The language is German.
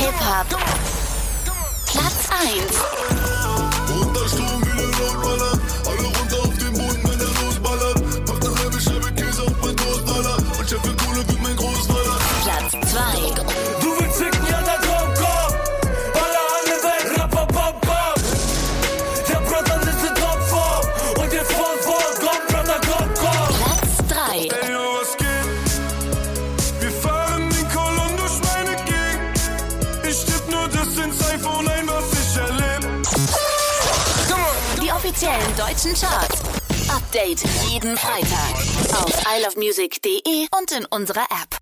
Hip-Hop. Platz 1. ich tipp nur das ins iPhone ein, was ich erleb. Die offiziellen deutschen Charts. Update jeden Freitag auf isleofmusic.de und in unserer App.